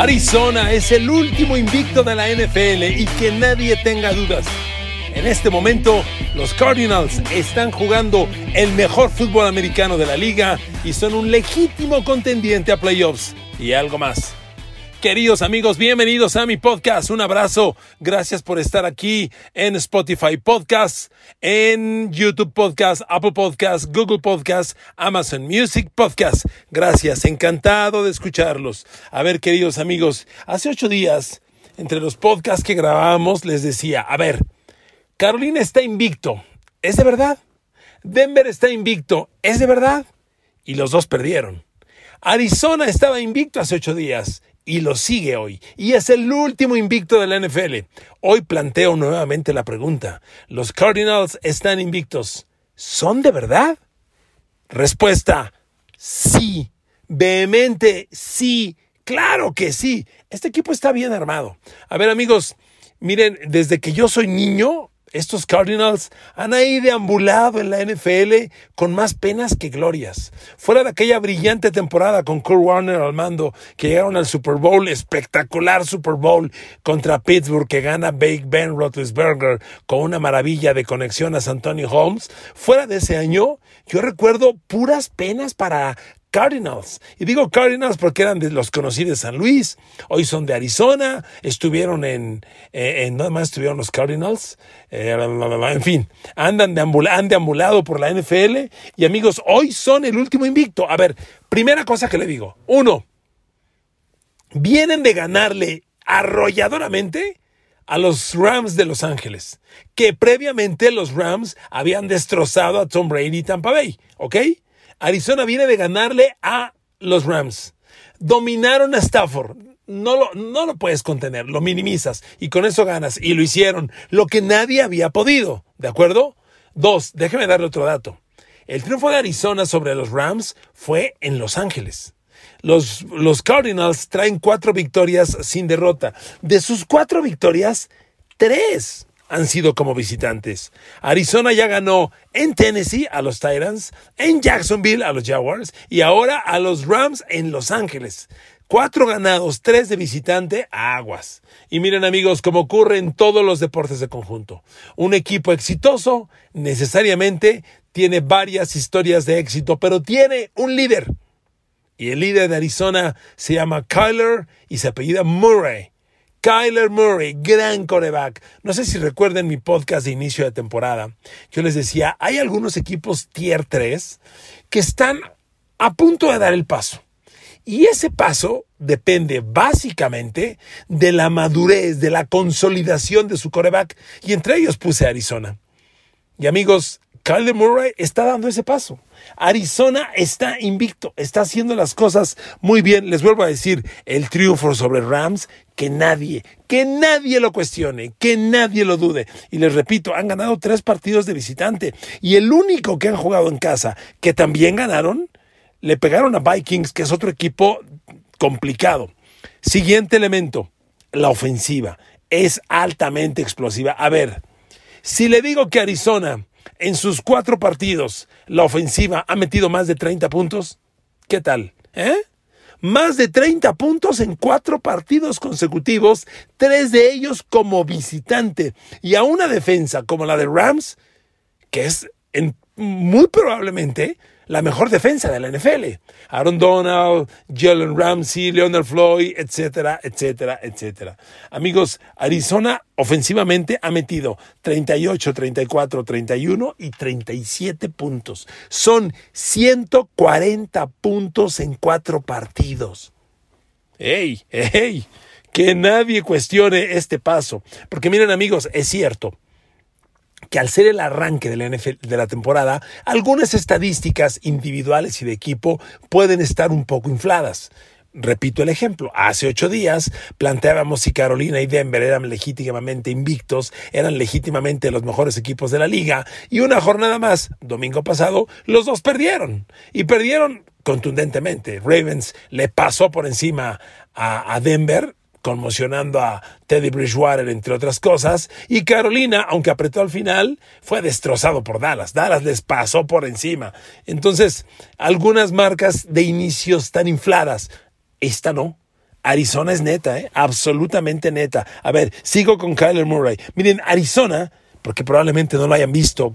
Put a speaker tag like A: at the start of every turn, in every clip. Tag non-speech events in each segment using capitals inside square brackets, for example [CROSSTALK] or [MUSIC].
A: Arizona es el último invicto de la NFL y que nadie tenga dudas. En este momento, los Cardinals están jugando el mejor fútbol americano de la liga y son un legítimo contendiente a playoffs y algo más. Queridos amigos, bienvenidos a mi podcast. Un abrazo. Gracias por estar aquí en Spotify Podcast, en YouTube Podcast, Apple Podcast, Google Podcast, Amazon Music Podcast. Gracias. Encantado de escucharlos. A ver, queridos amigos, hace ocho días, entre los podcasts que grabamos, les decía, a ver, Carolina está invicto. ¿Es de verdad? Denver está invicto. ¿Es de verdad? Y los dos perdieron. Arizona estaba invicto hace ocho días y lo sigue hoy. Y es el último invicto de la NFL. Hoy planteo nuevamente la pregunta. ¿Los Cardinals están invictos? ¿Son de verdad? Respuesta, sí. Vehemente, sí. Claro que sí. Este equipo está bien armado. A ver amigos, miren, desde que yo soy niño, estos Cardinals han ahí deambulado en la NFL con más penas que glorias. Fuera de aquella brillante temporada con Kurt Warner al mando, que llegaron al Super Bowl, espectacular Super Bowl contra Pittsburgh, que gana Bake Ben Roethlisberger con una maravilla de conexión a Antonio Holmes. Fuera de ese año, yo recuerdo puras penas para Cardinals. Y digo Cardinals porque eran de los conocidos de San Luis, hoy son de Arizona, estuvieron en, eh, nada más estuvieron los Cardinals, eh, en fin, andan han deambulado por la NFL y amigos, hoy son el último invicto. A ver, primera cosa que le digo, uno, vienen de ganarle arrolladoramente a los Rams de Los Ángeles, que previamente los Rams habían destrozado a Tom Brady y Tampa Bay, ¿ok? Arizona viene de ganarle a los Rams. Dominaron a Stafford. No lo, no lo puedes contener, lo minimizas y con eso ganas. Y lo hicieron, lo que nadie había podido. ¿De acuerdo? Dos, déjeme darle otro dato. El triunfo de Arizona sobre los Rams fue en Los Ángeles. Los, los Cardinals traen cuatro victorias sin derrota. De sus cuatro victorias, tres han sido como visitantes. Arizona ya ganó en Tennessee a los Titans, en Jacksonville a los Jaguars y ahora a los Rams en Los Ángeles. Cuatro ganados, tres de visitante, aguas. Y miren amigos, como ocurre en todos los deportes de conjunto, un equipo exitoso necesariamente tiene varias historias de éxito, pero tiene un líder. Y el líder de Arizona se llama Kyler y se apellida Murray. Kyler Murray, gran coreback. No sé si recuerden mi podcast de inicio de temporada. Yo les decía, hay algunos equipos tier 3 que están a punto de dar el paso. Y ese paso depende básicamente de la madurez, de la consolidación de su coreback. Y entre ellos puse Arizona. Y amigos, Kyler Murray está dando ese paso. Arizona está invicto, está haciendo las cosas muy bien. Les vuelvo a decir, el triunfo sobre Rams, que nadie, que nadie lo cuestione, que nadie lo dude. Y les repito, han ganado tres partidos de visitante. Y el único que han jugado en casa, que también ganaron, le pegaron a Vikings, que es otro equipo complicado. Siguiente elemento, la ofensiva. Es altamente explosiva. A ver, si le digo que Arizona en sus cuatro partidos la ofensiva ha metido más de 30 puntos. ¿Qué tal? ¿Eh? Más de 30 puntos en cuatro partidos consecutivos, tres de ellos como visitante. Y a una defensa como la de Rams, que es en, muy probablemente la mejor defensa de la NFL. Aaron Donald, Jalen Ramsey, Leonard Floyd, etcétera, etcétera, etcétera. Amigos, Arizona ofensivamente ha metido 38, 34, 31 y 37 puntos. Son 140 puntos en cuatro partidos. ¡Ey! ¡Ey! Que nadie cuestione este paso. Porque miren amigos, es cierto que al ser el arranque de la, de la temporada, algunas estadísticas individuales y de equipo pueden estar un poco infladas. Repito el ejemplo, hace ocho días planteábamos si Carolina y Denver eran legítimamente invictos, eran legítimamente los mejores equipos de la liga, y una jornada más, domingo pasado, los dos perdieron. Y perdieron contundentemente. Ravens le pasó por encima a, a Denver conmocionando a Teddy Bridgewater, entre otras cosas, y Carolina, aunque apretó al final, fue destrozado por Dallas. Dallas les pasó por encima. Entonces, algunas marcas de inicio están infladas. Esta no. Arizona es neta, ¿eh? absolutamente neta. A ver, sigo con Kyler Murray. Miren, Arizona, porque probablemente no lo hayan visto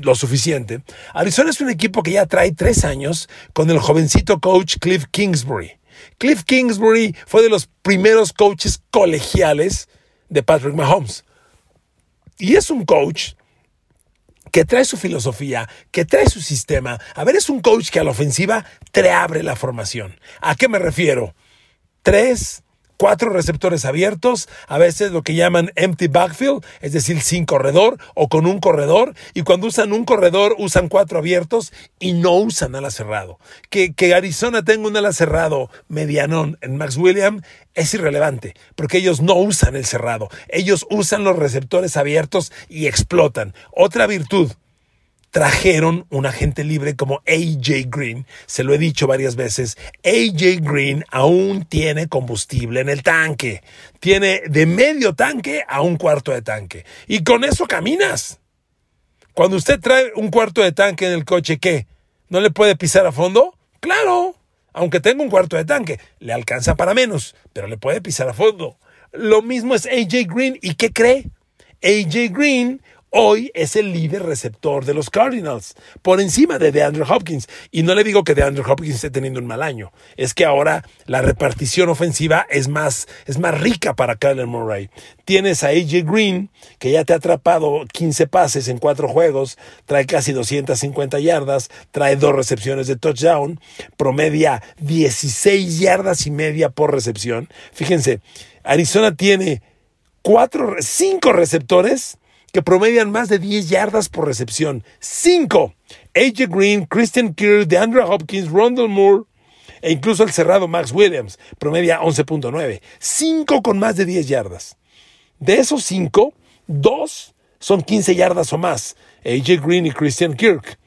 A: lo suficiente, Arizona es un equipo que ya trae tres años con el jovencito coach Cliff Kingsbury. Cliff Kingsbury fue de los primeros coaches colegiales de Patrick Mahomes. Y es un coach que trae su filosofía, que trae su sistema. A ver, es un coach que a la ofensiva te abre la formación. ¿A qué me refiero? Tres, cuatro receptores abiertos, a veces lo que llaman empty backfield, es decir, sin corredor o con un corredor, y cuando usan un corredor usan cuatro abiertos y no usan ala cerrado. Que, que Arizona tenga un ala cerrado medianón en Max Williams es irrelevante, porque ellos no usan el cerrado, ellos usan los receptores abiertos y explotan. Otra virtud trajeron un agente libre como AJ Green. Se lo he dicho varias veces. AJ Green aún tiene combustible en el tanque. Tiene de medio tanque a un cuarto de tanque. Y con eso caminas. Cuando usted trae un cuarto de tanque en el coche, ¿qué? ¿No le puede pisar a fondo? Claro. Aunque tenga un cuarto de tanque, le alcanza para menos, pero le puede pisar a fondo. Lo mismo es AJ Green. ¿Y qué cree? AJ Green hoy es el líder receptor de los Cardinals, por encima de DeAndre Hopkins. Y no le digo que DeAndre Hopkins esté teniendo un mal año, es que ahora la repartición ofensiva es más, es más rica para Kyler Murray. Tienes a AJ Green, que ya te ha atrapado 15 pases en cuatro juegos, trae casi 250 yardas, trae dos recepciones de touchdown, promedia 16 yardas y media por recepción. Fíjense, Arizona tiene cuatro, cinco receptores que promedian más de 10 yardas por recepción. 5. AJ Green, Christian Kirk, DeAndre Hopkins, Rondell Moore e incluso el cerrado Max Williams promedia 11.9. 5 con más de 10 yardas. De esos 5, 2 son 15 yardas o más. AJ Green y Christian Kirk.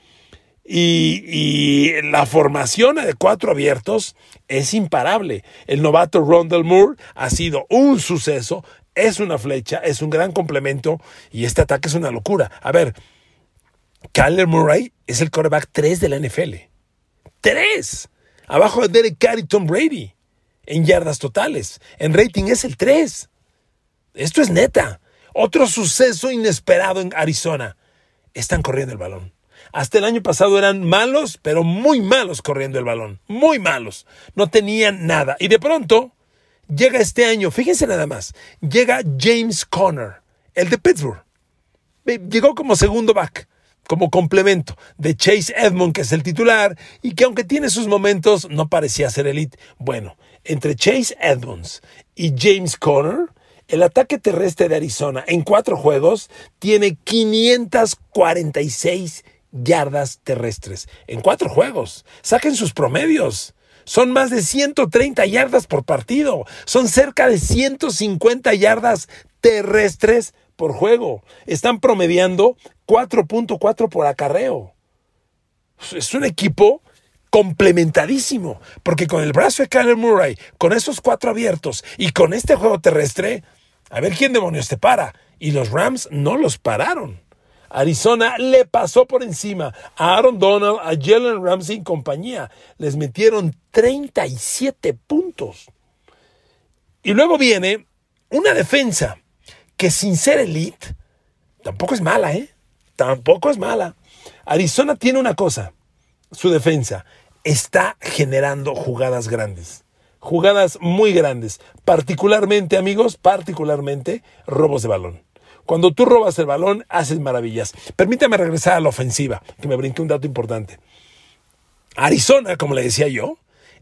A: Y, y, la formación de cuatro abiertos es imparable. El novato Rondell Moore ha sido un suceso es una flecha, es un gran complemento y este ataque es una locura. A ver, Kyler Murray es el quarterback 3 de la NFL. ¡Tres! Abajo de Derek Carr y Tom Brady. En yardas totales. En rating es el 3. Esto es neta. Otro suceso inesperado en Arizona. Están corriendo el balón. Hasta el año pasado eran malos, pero muy malos corriendo el balón. Muy malos. No tenían nada. Y de pronto Llega este año, fíjense nada más, llega James Conner, el de Pittsburgh. Llegó como segundo back, como complemento de Chase Edmond, que es el titular, y que aunque tiene sus momentos, no parecía ser elite. Bueno, entre Chase Edmonds y James Conner, el ataque terrestre de Arizona en cuatro juegos tiene 546 yardas terrestres. En cuatro juegos. Saquen sus promedios. Son más de 130 yardas por partido. Son cerca de 150 yardas terrestres por juego. Están promediando 4.4 por acarreo. Es un equipo complementadísimo, porque con el brazo de Kyler Murray, con esos cuatro abiertos y con este juego terrestre, a ver quién demonios te para. Y los Rams no los pararon. Arizona le pasó por encima a Aaron Donald, a Jalen Ramsey y compañía. Les metieron 37 puntos. Y luego viene una defensa que sin ser elite, tampoco es mala, ¿eh? Tampoco es mala. Arizona tiene una cosa, su defensa está generando jugadas grandes. Jugadas muy grandes. Particularmente, amigos, particularmente robos de balón. Cuando tú robas el balón, haces maravillas. Permítame regresar a la ofensiva, que me brinqué un dato importante. Arizona, como le decía yo,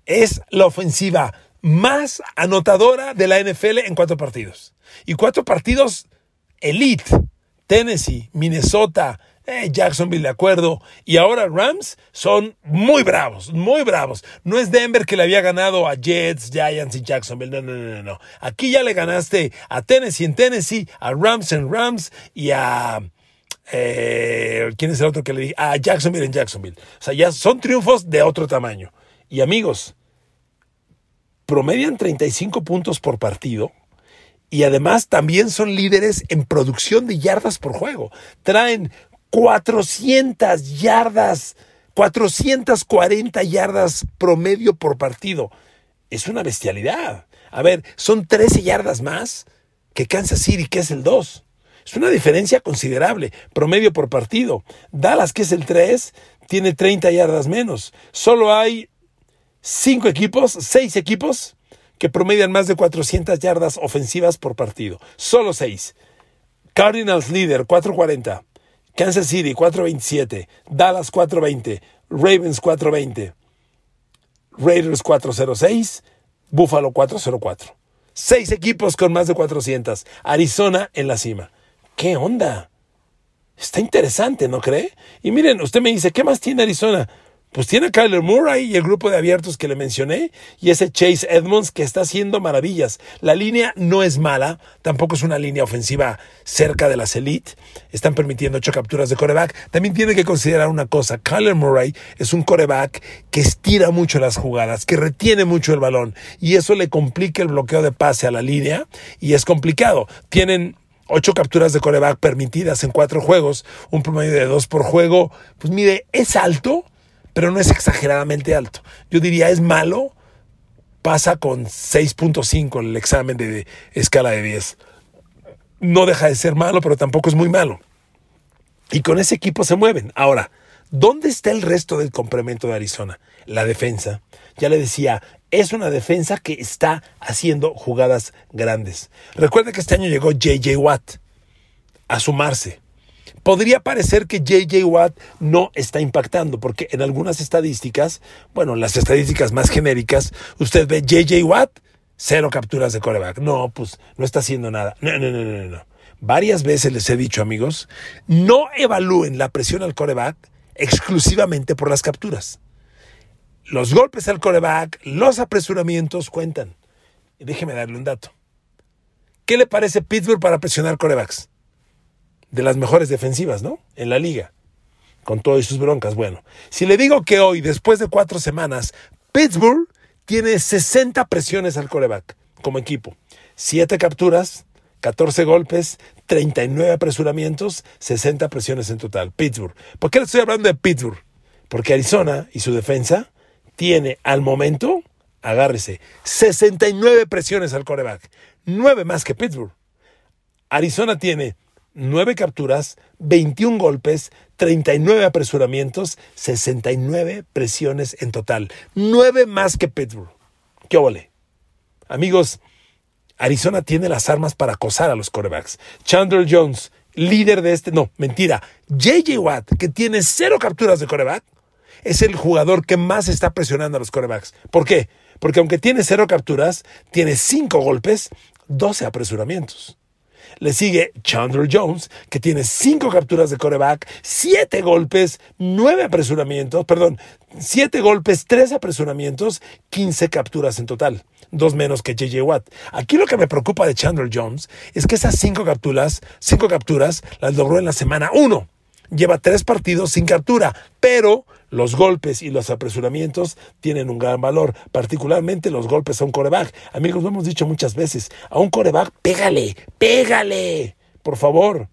A: es la ofensiva más anotadora de la NFL en cuatro partidos. Y cuatro partidos elite. Tennessee, Minnesota, eh, Jacksonville de acuerdo. Y ahora Rams son muy bravos, muy bravos. No es Denver que le había ganado a Jets, Giants y Jacksonville. No, no, no, no. Aquí ya le ganaste a Tennessee en Tennessee, a Rams en Rams y a... Eh, ¿Quién es el otro que le dije? A Jacksonville en Jacksonville. O sea, ya son triunfos de otro tamaño. Y amigos, promedian 35 puntos por partido y además también son líderes en producción de yardas por juego. Traen 400 yardas, 440 yardas promedio por partido. es una bestialidad. A ver, son 13 yardas más que Kansas City, que es el 2. Es una diferencia considerable, promedio por partido. Dallas, que es el 3, tiene 30 yardas menos. Solo hay 5 equipos, 6 equipos que promedian más de 400 yardas ofensivas por partido. Solo 6. Cardinals líder, 440. Kansas City, 427. Dallas, 420. Ravens, 420. Raiders, 406. Buffalo 404. Seis equipos con más de 400. Arizona en la cima. ¿Qué onda? Está interesante, ¿no cree? Y miren, usted me dice, ¿qué más tiene Arizona? Pues tiene a Kyler Murray y el grupo de abiertos que le mencioné y ese Chase Edmonds que está haciendo maravillas. La línea no es mala, tampoco es una línea ofensiva cerca de las elite. Están permitiendo ocho capturas de coreback. También tiene que considerar una cosa, Kyler Murray es un coreback que estira mucho las jugadas, que retiene mucho el balón y eso le complica el bloqueo de pase a la línea y es complicado. Tienen ocho capturas de coreback permitidas en cuatro juegos, un promedio de dos por juego. Pues mire, es alto pero no es exageradamente alto. Yo diría es malo, pasa con 6.5 en el examen de, escala de 10. No deja de ser malo, pero tampoco es muy malo. Y con ese equipo se mueven. Ahora, ¿dónde está el resto del complemento de Arizona? La defensa. Ya le decía, es una defensa que está haciendo jugadas grandes. Recuerda que este año llegó JJ Watt a sumarse podría parecer que JJ Watt no está impactando, porque en algunas estadísticas, bueno, las estadísticas más genéricas, usted ve JJ Watt, cero capturas de coreback. No, pues no está haciendo nada. No, no, no, no, no. Varias veces les he dicho, amigos, no evalúen la presión al coreback exclusivamente por las capturas. Los golpes al coreback, los apresuramientos cuentan. Déjeme darle un dato. ¿Qué le parece Pittsburgh para presionar corebacks? De las mejores defensivas, ¿no? En la liga. Con todas sus broncas. Bueno, si le digo que hoy, después de cuatro semanas, Pittsburgh tiene 60 presiones al coreback como equipo. Siete capturas, 14 golpes, 39 apresuramientos, 60 presiones en total. Pittsburgh. ¿Por qué le estoy hablando de Pittsburgh? Porque Arizona y su defensa tiene al momento, agárrese, 69 presiones al coreback. 9 más que Pittsburgh. Arizona tiene 9 capturas, 21 golpes, 39 apresuramientos, 69 presiones en total. 9 más que Pittsburgh. ¿Qué ole? Amigos, Arizona tiene las armas para acosar a los corebacks. Chandler Jones, líder de este, no, mentira. JJ Watt, que tiene cero capturas de coreback, es el jugador que más está presionando a los corebacks. ¿Por qué? Porque aunque tiene cero capturas, tiene cinco golpes, 12 apresuramientos. Le sigue Chandler Jones, que tiene cinco capturas de coreback, siete golpes, nueve apresuramientos, perdón, siete golpes, tres apresuramientos, 15 capturas en total. Dos menos que JJ Watt. Aquí lo que me preocupa de Chandler Jones es que esas cinco capturas, cinco capturas las logró en la semana uno lleva tres partidos sin captura, pero los golpes y los apresuramientos tienen un gran valor, particularmente los golpes a un coreback. Amigos, lo hemos dicho muchas veces, a un coreback, pégale, pégale, por favor.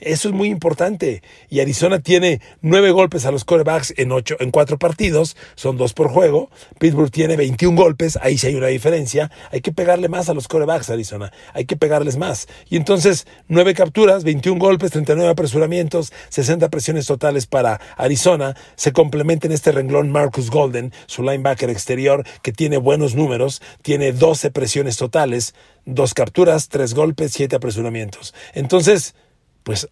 A: Eso es muy importante. Y Arizona tiene nueve golpes a los corebacks en, ocho, en cuatro partidos, son dos por juego. Pittsburgh tiene 21 golpes, ahí sí hay una diferencia. Hay que pegarle más a los corebacks, Arizona. Hay que pegarles más. Y entonces, nueve capturas, 21 golpes, 39 apresuramientos, 60 presiones totales para Arizona. Se complementa en este renglón Marcus Golden, su linebacker exterior, que tiene buenos números, tiene 12 presiones totales, dos capturas, tres golpes, siete apresuramientos. Entonces, pues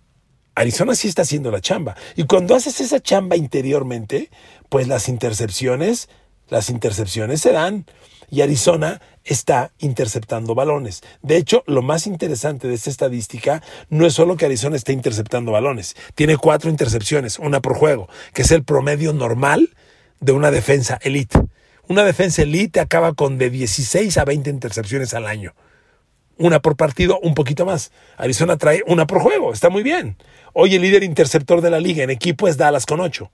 A: Arizona sí está haciendo la chamba. Y cuando haces esa chamba interiormente, pues las intercepciones, las intercepciones se dan. Y Arizona está interceptando balones. De hecho, lo más interesante de esta estadística no es solo que Arizona esté interceptando balones. Tiene cuatro intercepciones, una por juego, que es el promedio normal de una defensa elite. Una defensa elite acaba con de 16 a 20 intercepciones al año una por partido, un poquito más. Arizona trae una por juego, está muy bien. Hoy el líder interceptor de la liga en equipo es Dallas con 8.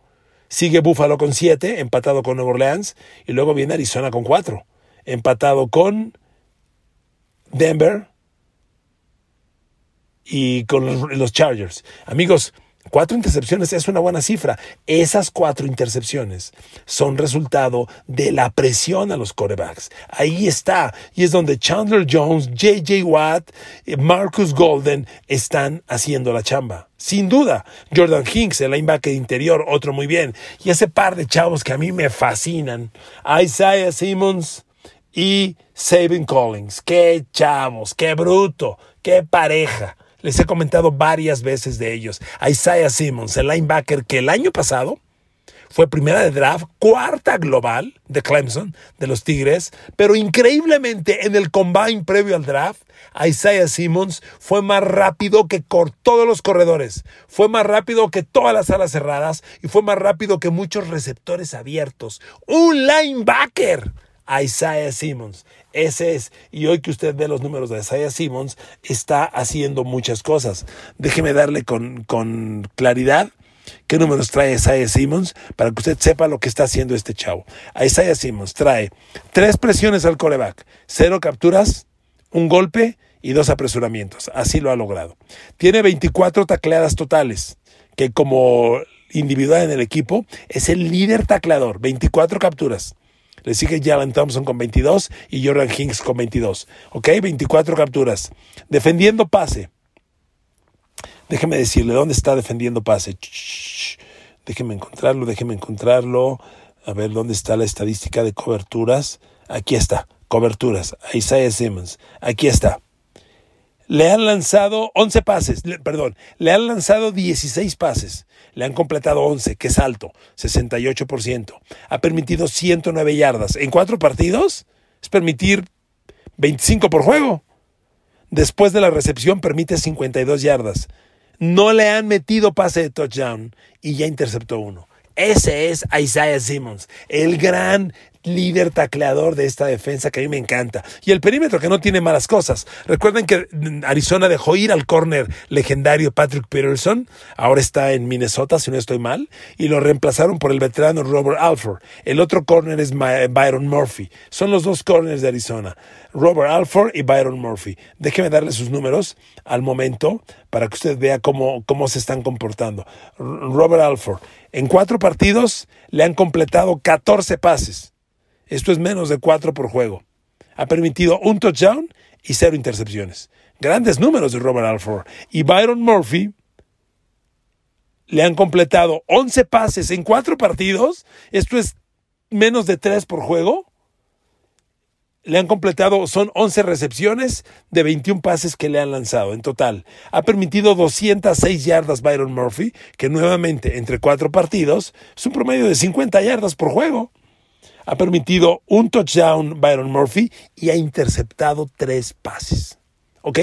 A: Sigue Buffalo con 7, empatado con Nueva Orleans. Y luego viene Arizona con 4, empatado con Denver y con los, Chargers. Amigos, Cuatro intercepciones es una buena cifra. Esas cuatro intercepciones son resultado de la presión a los corebacks. Ahí está. Y es donde Chandler Jones, JJ Watt, Marcus Golden están haciendo la chamba. Sin duda. Jordan Hinks, el linebacker interior, otro muy bien. Y ese par de chavos que a mí me fascinan. Isaiah Simmons y Sabin Collins. Qué chavos, qué bruto, qué pareja. Les he comentado varias veces de ellos. Isaiah Simmons, el linebacker que el año pasado fue primera de draft, cuarta global de Clemson, de los Tigres, pero increíblemente en el combine previo al draft, Isaiah Simmons fue más rápido que todos los corredores, fue más rápido que todas las alas cerradas y fue más rápido que muchos receptores abiertos. Un linebacker. Isaiah Simmons. Ese es. Y hoy que usted ve los números de Isaiah Simmons, está haciendo muchas cosas. Déjeme darle con, con claridad qué números trae Isaiah Simmons para que usted sepa lo que está haciendo este chavo. Isaiah Simmons trae tres presiones al coreback, cero capturas, un golpe y dos apresuramientos. Así lo ha logrado. Tiene 24 tacleadas totales, que como individual en el equipo es el líder tacleador, 24 capturas. Le sigue Jalen Thompson con 22 y Jordan Hinks con 22. ¿Ok? 24 capturas. Defendiendo pase. Déjeme decirle, ¿dónde está defendiendo pase? Déjeme encontrarlo, déjeme encontrarlo. A ver, ¿dónde está la estadística de coberturas? Aquí está, coberturas. Isaiah Simmons. Aquí está. Le han lanzado 11 pases, perdón, le han lanzado 16 pases. Le han completado 11, que es alto, 68%. Ha permitido 109 yardas. En cuatro partidos es permitir 25 por juego. Después de la recepción permite 52 yardas. No le han metido pase de touchdown y ya interceptó uno. Ese es Isaiah Simmons, el gran líder tacleador de esta defensa que a mí me encanta. Y el perímetro que no tiene malas cosas. Recuerden que Arizona dejó ir al corner legendario Patrick Peterson, ahora está en Minnesota si no estoy mal, y lo reemplazaron por el veterano Robert Alford. El otro corner es Byron Murphy. Son los dos corners de Arizona, Robert Alford y Byron Murphy. Déjeme darle sus números al momento para que usted vea cómo, cómo se están comportando. Robert Alford, en cuatro partidos le han completado 14 pases. Esto es menos de cuatro por juego. Ha permitido un touchdown y cero intercepciones. Grandes números de Robert Alford. Y Byron Murphy le han completado 11 pases en cuatro partidos. Esto es menos de tres por juego. Le han completado, son 11 recepciones de 21 pases que le han lanzado en total. Ha permitido 206 yardas Byron Murphy, que nuevamente entre cuatro partidos es un promedio de 50 yardas por juego ha permitido un touchdown Byron Murphy y ha interceptado tres pases. ¿Ok?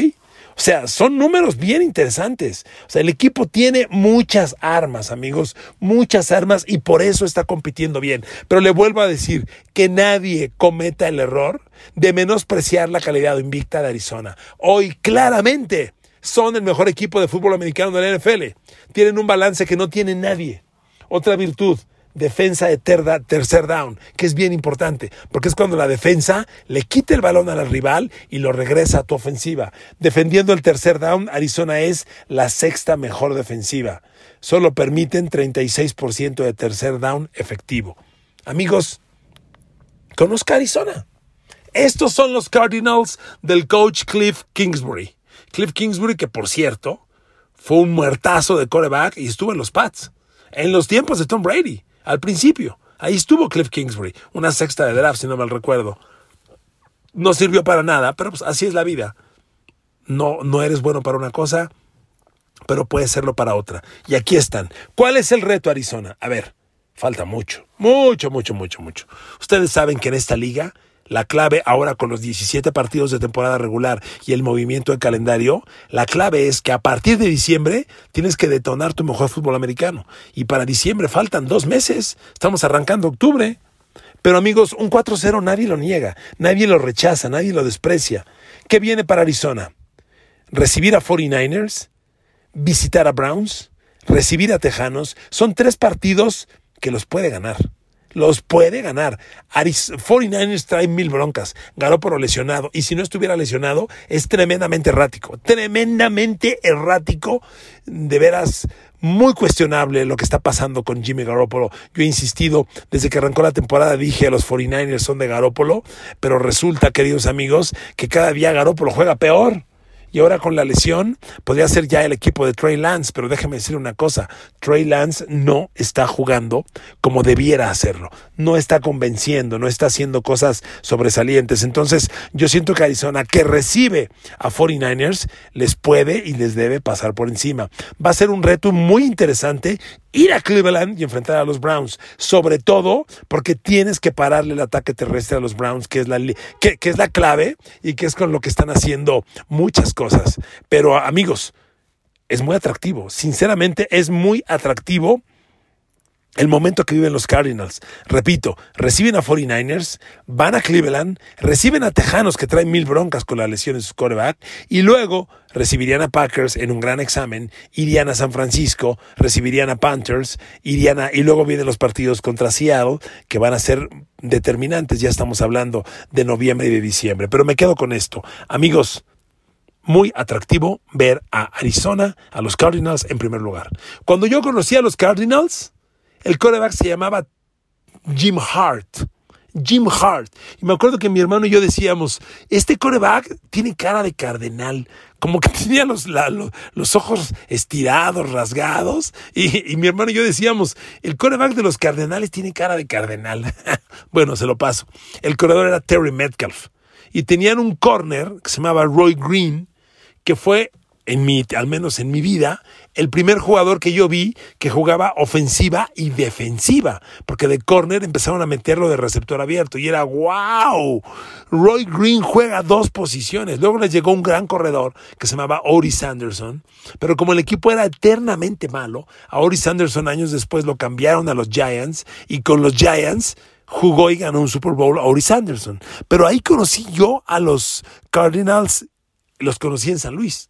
A: O sea, son números bien interesantes. O sea, el equipo tiene muchas armas, amigos, muchas armas y por eso está compitiendo bien. Pero le vuelvo a decir que nadie cometa el error de menospreciar la calidad invicta de Arizona. Hoy claramente son el mejor equipo de fútbol americano de la NFL. Tienen un balance que no tiene nadie. Otra virtud, defensa de tercer down, que es bien importante, porque es cuando la defensa le quita el balón al rival y lo regresa a tu ofensiva. Defendiendo el tercer down, Arizona es la sexta mejor defensiva. Solo permiten 36% de tercer down efectivo. Amigos, conozca Arizona. Estos son los Cardinals del coach Cliff Kingsbury. Cliff Kingsbury, que por cierto, fue un muertazo de coreback y estuvo en los Pats. En los tiempos de Tom Brady al principio. Ahí estuvo Cliff Kingsbury, una sexta de draft, si no mal recuerdo. No sirvió para nada, pero pues así es la vida. No, no eres bueno para una cosa, pero puedes serlo para otra. Y aquí están. ¿Cuál es el reto, Arizona? A ver, falta mucho, mucho, mucho, mucho, mucho. Ustedes saben que en esta liga la clave ahora con los 17 partidos de temporada regular y el movimiento de calendario, la clave es que a partir de diciembre tienes que detonar tu mejor fútbol americano. Y para diciembre faltan dos meses. Estamos arrancando octubre. Pero amigos, un 4-0 nadie lo niega, nadie lo rechaza, nadie lo desprecia. ¿Qué viene para Arizona? Recibir a 49ers, visitar a Browns, recibir a Tejanos. Son tres partidos que los puede ganar los puede ganar. 49ers trae mil broncas. por lesionado. Y si no estuviera lesionado, es tremendamente errático. Tremendamente errático. De veras, muy cuestionable lo que está pasando con Jimmy Garoppolo. Yo he insistido, desde que arrancó la temporada dije a los 49ers son de Garoppolo, pero resulta, queridos amigos, que cada día Garoppolo juega peor. Y ahora con la lesión podría ser ya el equipo de Trey Lance, pero déjeme decir una cosa, Trey Lance no está jugando como debiera hacerlo, no está convenciendo, no está haciendo cosas sobresalientes. Entonces yo siento que Arizona, que recibe a 49ers, les puede y les debe pasar por encima. Va a ser un reto muy interesante ir a Cleveland y enfrentar a los Browns, sobre todo porque tienes que pararle el ataque terrestre a los Browns, que es la, que, es la clave y que es con lo que están haciendo muchas cosas. Pero amigos, es muy atractivo, sinceramente es muy atractivo el momento que viven los Cardinals. Repito, reciben a 49ers, van a Cleveland, reciben a Tejanos que traen mil broncas con la lesión de su quarterback y luego recibirían a Packers en un gran examen, irían a San Francisco, recibirían a Panthers, irían a, y luego vienen los partidos contra Seattle que van a ser determinantes. Ya estamos hablando de noviembre y de diciembre. Pero me quedo con esto. Amigos, muy atractivo ver a Arizona, a los Cardinals en primer lugar. Cuando yo conocí a los Cardinals, el coreback se llamaba Jim Hart. Jim Hart. Y me acuerdo que mi hermano y yo decíamos, este coreback tiene cara de cardenal, como que [LAUGHS] tenía los, los, ojos estirados, rasgados. Y, mi hermano y yo decíamos, el coreback de los cardenales tiene cara de cardenal. [LAUGHS] bueno, se lo paso. El corredor era Terry Metcalf. Y tenían un corner que se llamaba Roy Green, que fue en mi, al menos en mi vida, el primer jugador que yo vi que jugaba ofensiva y defensiva, porque de corner empezaron a meterlo de receptor abierto y era wow. Roy Green juega dos posiciones. Luego les llegó un gran corredor que se llamaba Oris Anderson, pero como el equipo era eternamente malo, a Oris Anderson años después lo cambiaron a los Giants y con los Giants jugó y ganó un Super Bowl a Oris Anderson. Pero ahí conocí yo a los Cardinals, los conocí en San Luis.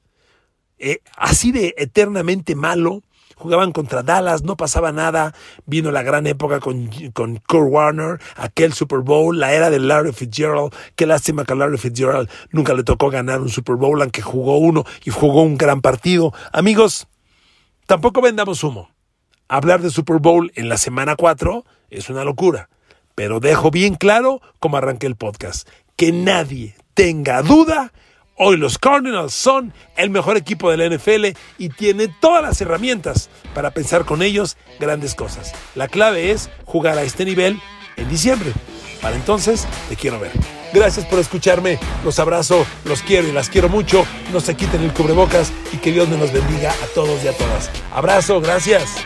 A: Eh, así de eternamente malo. Jugaban contra Dallas, no pasaba nada. Vino la gran época con, con Kurt Warner, aquel Super Bowl, la era de Larry Fitzgerald. Qué lástima que a Larry Fitzgerald nunca le tocó ganar un Super Bowl, aunque jugó uno y jugó un gran partido. Amigos, tampoco vendamos humo. Hablar de Super Bowl en la semana 4 es una locura. Pero dejo bien claro cómo arranqué el podcast. Que nadie tenga duda Hoy los Cardinals son el mejor equipo de la NFL y tiene todas las herramientas para pensar con ellos grandes cosas. La clave es jugar a este nivel en diciembre. Para entonces, te quiero ver. Gracias por escucharme. Los abrazo, los quiero y las quiero mucho. No se quiten el cubrebocas y que Dios me los bendiga a todos y a todas. Abrazo, gracias.